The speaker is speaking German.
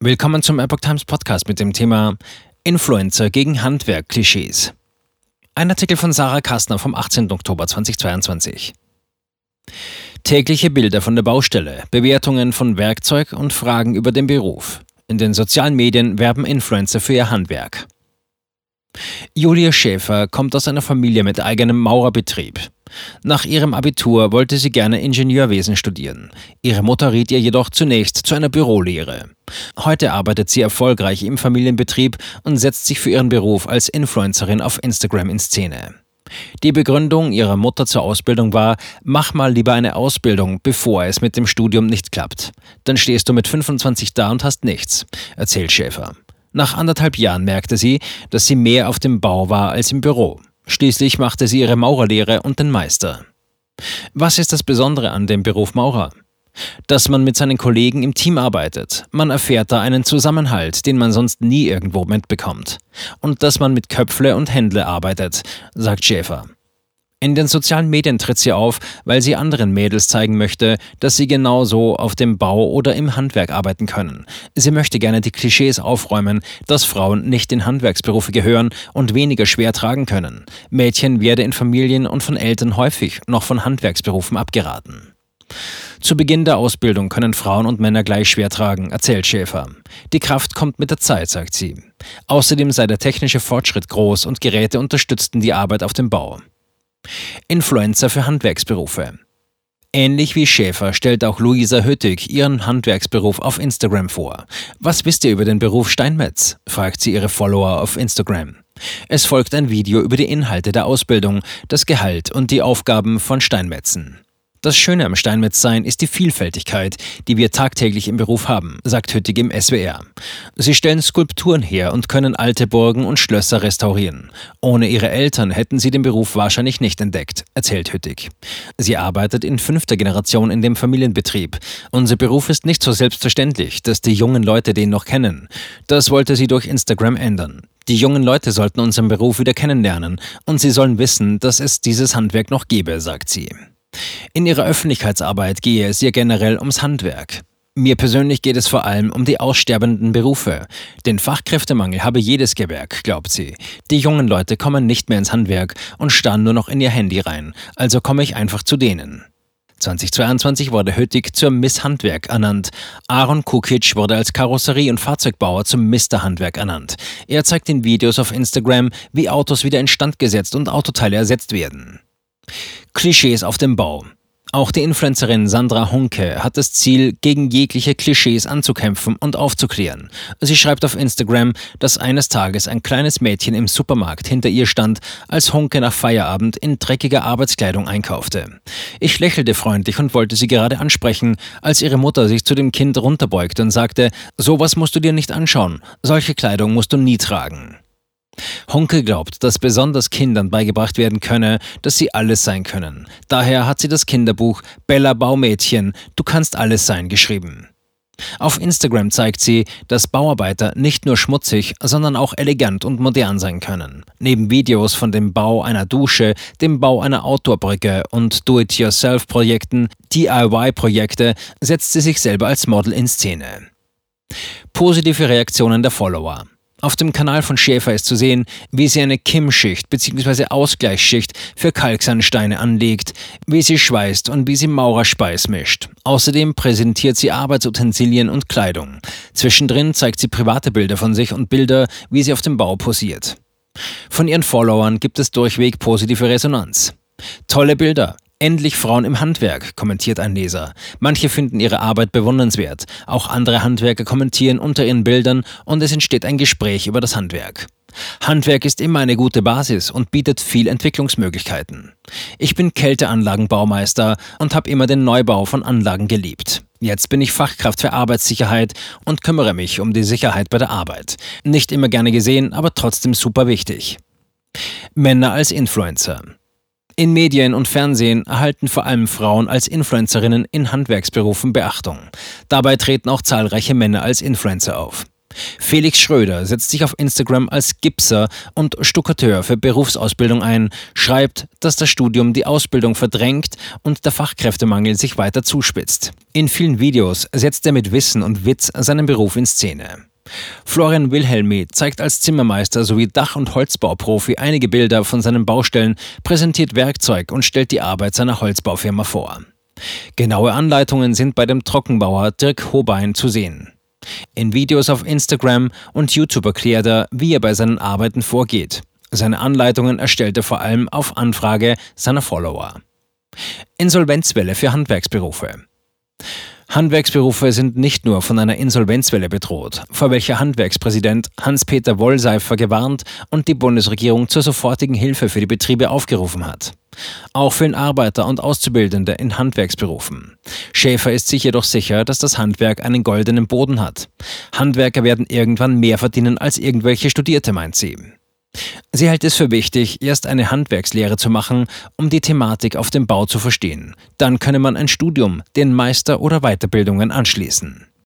Willkommen zum Epoch Times Podcast mit dem Thema Influencer gegen Handwerk-Klischees. Ein Artikel von Sarah Kastner vom 18. Oktober 2022. Tägliche Bilder von der Baustelle, Bewertungen von Werkzeug und Fragen über den Beruf. In den sozialen Medien werben Influencer für ihr Handwerk. Julia Schäfer kommt aus einer Familie mit eigenem Maurerbetrieb. Nach ihrem Abitur wollte sie gerne Ingenieurwesen studieren. Ihre Mutter riet ihr jedoch zunächst zu einer Bürolehre. Heute arbeitet sie erfolgreich im Familienbetrieb und setzt sich für ihren Beruf als Influencerin auf Instagram in Szene. Die Begründung ihrer Mutter zur Ausbildung war, mach mal lieber eine Ausbildung, bevor es mit dem Studium nicht klappt. Dann stehst du mit 25 da und hast nichts, erzählt Schäfer. Nach anderthalb Jahren merkte sie, dass sie mehr auf dem Bau war als im Büro. Schließlich machte sie ihre Maurerlehre und den Meister. Was ist das Besondere an dem Beruf Maurer? Dass man mit seinen Kollegen im Team arbeitet. Man erfährt da einen Zusammenhalt, den man sonst nie irgendwo mitbekommt. Und dass man mit Köpfle und Händle arbeitet, sagt Schäfer. In den sozialen Medien tritt sie auf, weil sie anderen Mädels zeigen möchte, dass sie genauso auf dem Bau oder im Handwerk arbeiten können. Sie möchte gerne die Klischees aufräumen, dass Frauen nicht in Handwerksberufe gehören und weniger schwer tragen können. Mädchen werde in Familien und von Eltern häufig noch von Handwerksberufen abgeraten. Zu Beginn der Ausbildung können Frauen und Männer gleich schwer tragen, erzählt Schäfer. Die Kraft kommt mit der Zeit, sagt sie. Außerdem sei der technische Fortschritt groß und Geräte unterstützten die Arbeit auf dem Bau. Influencer für Handwerksberufe. Ähnlich wie Schäfer stellt auch Luisa Hüttig ihren Handwerksberuf auf Instagram vor. Was wisst ihr über den Beruf Steinmetz? fragt sie ihre Follower auf Instagram. Es folgt ein Video über die Inhalte der Ausbildung, das Gehalt und die Aufgaben von Steinmetzen. Das Schöne am Steinmetzsein ist die Vielfältigkeit, die wir tagtäglich im Beruf haben, sagt Hüttig im SWR. Sie stellen Skulpturen her und können alte Burgen und Schlösser restaurieren. Ohne ihre Eltern hätten sie den Beruf wahrscheinlich nicht entdeckt, erzählt Hüttig. Sie arbeitet in fünfter Generation in dem Familienbetrieb. Unser Beruf ist nicht so selbstverständlich, dass die jungen Leute den noch kennen. Das wollte sie durch Instagram ändern. Die jungen Leute sollten unseren Beruf wieder kennenlernen und sie sollen wissen, dass es dieses Handwerk noch gebe, sagt sie. In ihrer Öffentlichkeitsarbeit gehe es ihr generell ums Handwerk. Mir persönlich geht es vor allem um die aussterbenden Berufe. Den Fachkräftemangel habe jedes Gewerk, glaubt sie. Die jungen Leute kommen nicht mehr ins Handwerk und starren nur noch in ihr Handy rein, also komme ich einfach zu denen. 2022 wurde Hötig zur Miss Handwerk ernannt. Aaron Kukic wurde als Karosserie- und Fahrzeugbauer zum Mr. Handwerk ernannt. Er zeigt in Videos auf Instagram, wie Autos wieder instand gesetzt und Autoteile ersetzt werden. Klischees auf dem Bau. Auch die Influencerin Sandra Hunke hat das Ziel, gegen jegliche Klischees anzukämpfen und aufzuklären. Sie schreibt auf Instagram, dass eines Tages ein kleines Mädchen im Supermarkt hinter ihr stand, als Hunke nach Feierabend in dreckiger Arbeitskleidung einkaufte. Ich lächelte freundlich und wollte sie gerade ansprechen, als ihre Mutter sich zu dem Kind runterbeugte und sagte, sowas musst du dir nicht anschauen, solche Kleidung musst du nie tragen. Honke glaubt, dass besonders Kindern beigebracht werden könne, dass sie alles sein können. Daher hat sie das Kinderbuch Bella Baumädchen, du kannst alles sein geschrieben. Auf Instagram zeigt sie, dass Bauarbeiter nicht nur schmutzig, sondern auch elegant und modern sein können. Neben Videos von dem Bau einer Dusche, dem Bau einer Outdoorbrücke und Do-it-yourself-Projekten, DIY-Projekte, setzt sie sich selber als Model in Szene. Positive Reaktionen der Follower. Auf dem Kanal von Schäfer ist zu sehen, wie sie eine Kimmschicht bzw. Ausgleichsschicht für Kalksandsteine anlegt, wie sie schweißt und wie sie Maurerspeis mischt. Außerdem präsentiert sie Arbeitsutensilien und Kleidung. Zwischendrin zeigt sie private Bilder von sich und Bilder, wie sie auf dem Bau posiert. Von ihren Followern gibt es durchweg positive Resonanz. Tolle Bilder, Endlich Frauen im Handwerk, kommentiert ein Leser. Manche finden ihre Arbeit bewundernswert. Auch andere Handwerker kommentieren unter ihren Bildern und es entsteht ein Gespräch über das Handwerk. Handwerk ist immer eine gute Basis und bietet viel Entwicklungsmöglichkeiten. Ich bin Kälteanlagenbaumeister und habe immer den Neubau von Anlagen geliebt. Jetzt bin ich Fachkraft für Arbeitssicherheit und kümmere mich um die Sicherheit bei der Arbeit. Nicht immer gerne gesehen, aber trotzdem super wichtig. Männer als Influencer. In Medien und Fernsehen erhalten vor allem Frauen als Influencerinnen in Handwerksberufen Beachtung. Dabei treten auch zahlreiche Männer als Influencer auf. Felix Schröder setzt sich auf Instagram als Gipser und Stuckateur für Berufsausbildung ein, schreibt, dass das Studium die Ausbildung verdrängt und der Fachkräftemangel sich weiter zuspitzt. In vielen Videos setzt er mit Wissen und Witz seinen Beruf in Szene. Florian Wilhelmi zeigt als Zimmermeister sowie Dach- und Holzbauprofi einige Bilder von seinen Baustellen, präsentiert Werkzeug und stellt die Arbeit seiner Holzbaufirma vor. Genaue Anleitungen sind bei dem Trockenbauer Dirk Hobein zu sehen. In Videos auf Instagram und YouTube erklärt er, wie er bei seinen Arbeiten vorgeht. Seine Anleitungen erstellt er vor allem auf Anfrage seiner Follower. Insolvenzwelle für Handwerksberufe. Handwerksberufe sind nicht nur von einer Insolvenzwelle bedroht, vor welcher Handwerkspräsident Hans-Peter Wollseifer gewarnt und die Bundesregierung zur sofortigen Hilfe für die Betriebe aufgerufen hat. Auch für den Arbeiter und Auszubildende in Handwerksberufen. Schäfer ist sich jedoch sicher, dass das Handwerk einen goldenen Boden hat. Handwerker werden irgendwann mehr verdienen als irgendwelche Studierte, meint sie. Sie hält es für wichtig, erst eine Handwerkslehre zu machen, um die Thematik auf dem Bau zu verstehen. Dann könne man ein Studium, den Meister oder Weiterbildungen anschließen.